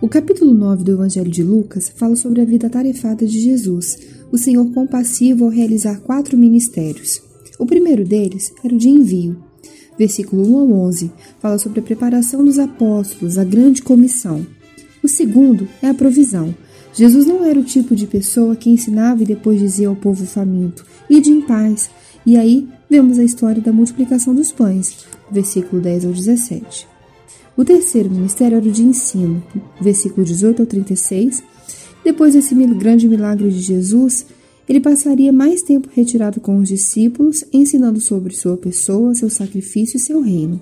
O capítulo 9 do Evangelho de Lucas fala sobre a vida tarefada de Jesus, o Senhor compassivo ao realizar quatro ministérios. O primeiro deles era o de envio. Versículo 1 ao 11 fala sobre a preparação dos apóstolos, a grande comissão. O segundo é a provisão. Jesus não era o tipo de pessoa que ensinava e depois dizia ao povo faminto: Ide em paz. E aí vemos a história da multiplicação dos pães, versículo 10 ao 17. O terceiro ministério era o de ensino, versículo 18 ao 36. Depois desse grande milagre de Jesus, ele passaria mais tempo retirado com os discípulos, ensinando sobre sua pessoa, seu sacrifício e seu reino.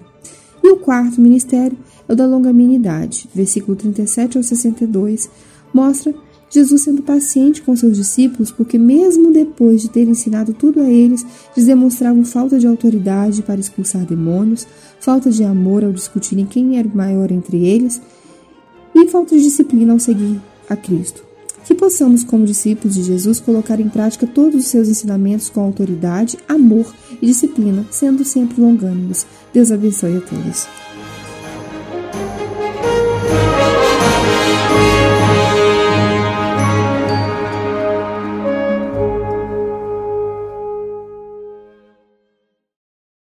E o quarto ministério é o da longanimidade, versículo 37 ao 62, mostra Jesus sendo paciente com seus discípulos, porque mesmo depois de ter ensinado tudo a eles, eles demonstravam falta de autoridade para expulsar demônios, falta de amor ao discutirem quem era o maior entre eles e falta de disciplina ao seguir a Cristo. Que possamos, como discípulos de Jesus, colocar em prática todos os seus ensinamentos com autoridade, amor e disciplina, sendo sempre longânimos. Deus abençoe a todos.